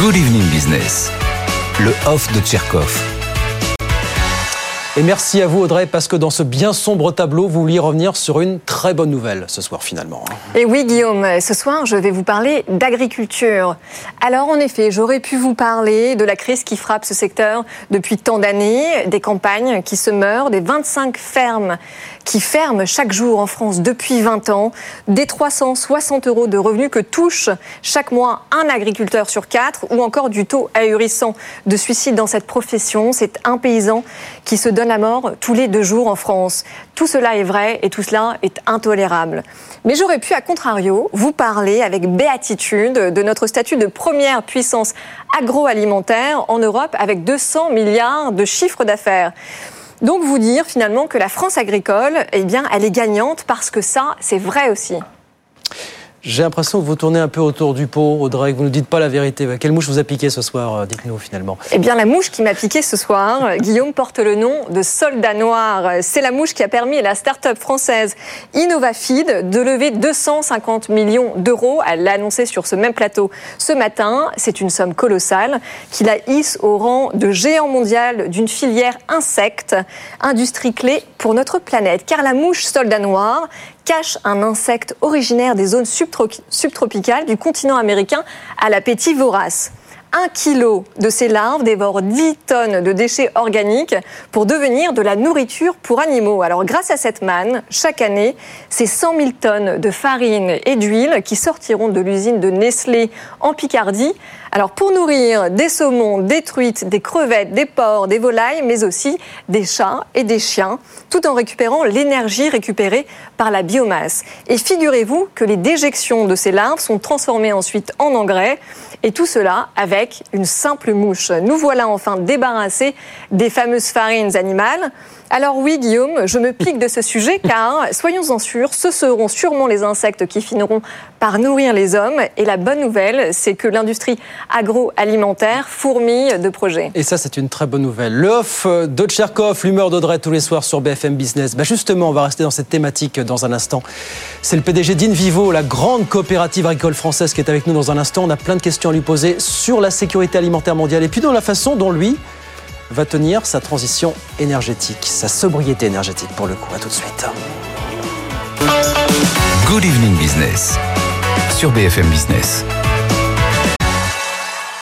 Good Evening Business, le off de Tcherkov. Et merci à vous Audrey, parce que dans ce bien sombre tableau, vous vouliez revenir sur une très bonne nouvelle ce soir finalement. Et oui Guillaume, ce soir je vais vous parler d'agriculture. Alors en effet, j'aurais pu vous parler de la crise qui frappe ce secteur depuis tant d'années, des campagnes qui se meurent, des 25 fermes qui ferment chaque jour en France depuis 20 ans, des 360 euros de revenus que touche chaque mois un agriculteur sur quatre, ou encore du taux ahurissant de suicide dans cette profession. C'est un paysan qui se donne la mort tous les deux jours en France. Tout cela est vrai et tout cela est intolérable. Mais j'aurais pu, à contrario, vous parler avec béatitude de notre statut de première puissance agroalimentaire en Europe avec 200 milliards de chiffres d'affaires. Donc vous dire finalement que la France agricole, eh bien, elle est gagnante parce que ça, c'est vrai aussi. J'ai l'impression que vous tournez un peu autour du pot, Audrey, que vous ne dites pas la vérité. Quelle mouche vous a piqué ce soir euh, Dites-nous finalement? Eh bien, la mouche qui m'a piqué ce soir, Guillaume porte le nom de Soldat Noir. C'est la mouche qui a permis à la start-up française InnovaFeed de lever 250 millions d'euros. Elle l'a annoncé sur ce même plateau ce matin. C'est une somme colossale qui la hisse au rang de géant mondial d'une filière insecte, industrie clé pour notre planète. Car la mouche Soldat Noir, cache un insecte originaire des zones subtropicales du continent américain à l'appétit vorace. Un kilo de ces larves dévore 10 tonnes de déchets organiques pour devenir de la nourriture pour animaux. Grâce à cette manne, chaque année, c'est 100 000 tonnes de farine et d'huile qui sortiront de l'usine de Nestlé en Picardie alors pour nourrir des saumons, des truites, des crevettes, des porcs, des volailles, mais aussi des chats et des chiens, tout en récupérant l'énergie récupérée par la biomasse. Et figurez-vous que les déjections de ces larves sont transformées ensuite en engrais, et tout cela avec une simple mouche. Nous voilà enfin débarrassés des fameuses farines animales. Alors oui, Guillaume, je me pique de ce sujet car, soyons-en sûrs, ce seront sûrement les insectes qui finiront par nourrir les hommes. Et la bonne nouvelle, c'est que l'industrie agroalimentaire fourmille de projets. Et ça, c'est une très bonne nouvelle. L'off de Tcherkov, l'humeur d'Audrey tous les soirs sur BFM Business. Bah justement, on va rester dans cette thématique dans un instant. C'est le PDG d'Invivo, la grande coopérative agricole française qui est avec nous dans un instant. On a plein de questions à lui poser sur la sécurité alimentaire mondiale et puis dans la façon dont lui va tenir sa transition énergétique, sa sobriété énergétique pour le coup. À tout de suite. Good Evening Business sur BFM Business.